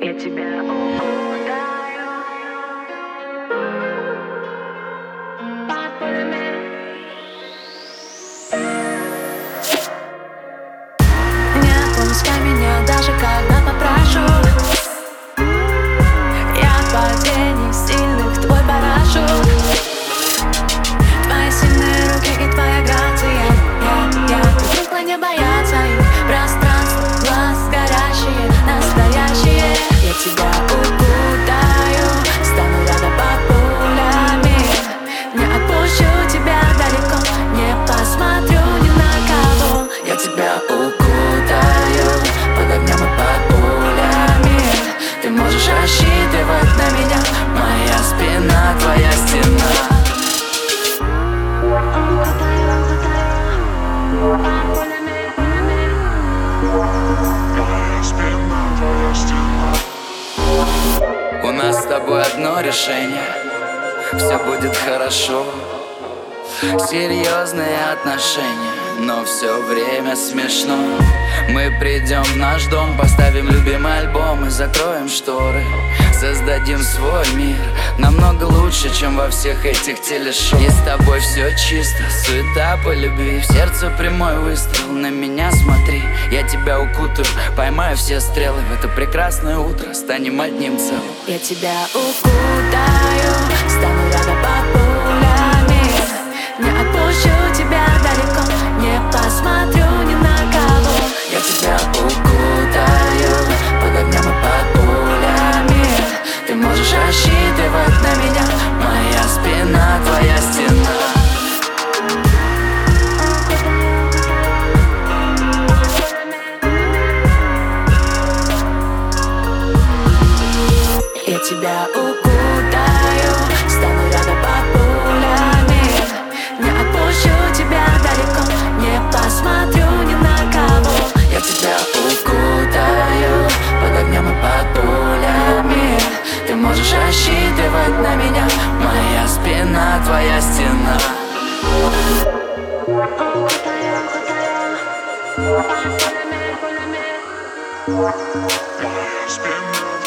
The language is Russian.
Я тебя укутаю под пулями. Не отпускай меня даже когда тобой одно решение. Все будет хорошо. Серьезные отношения Но все время смешно. Мы придем в наш дом Поставим любимый альбом И закроем шторы. Создадим свой мир Намного лучше, чем во всех этих телешоу. И с тобой все чисто. Суета по любви. В сердце прямой выстрел. На меня смотри. Я тебя укутаю. Поймаю все стрелы. В это прекрасное утро Станем одним целым. Я тебя укутаю, стану рядом Spin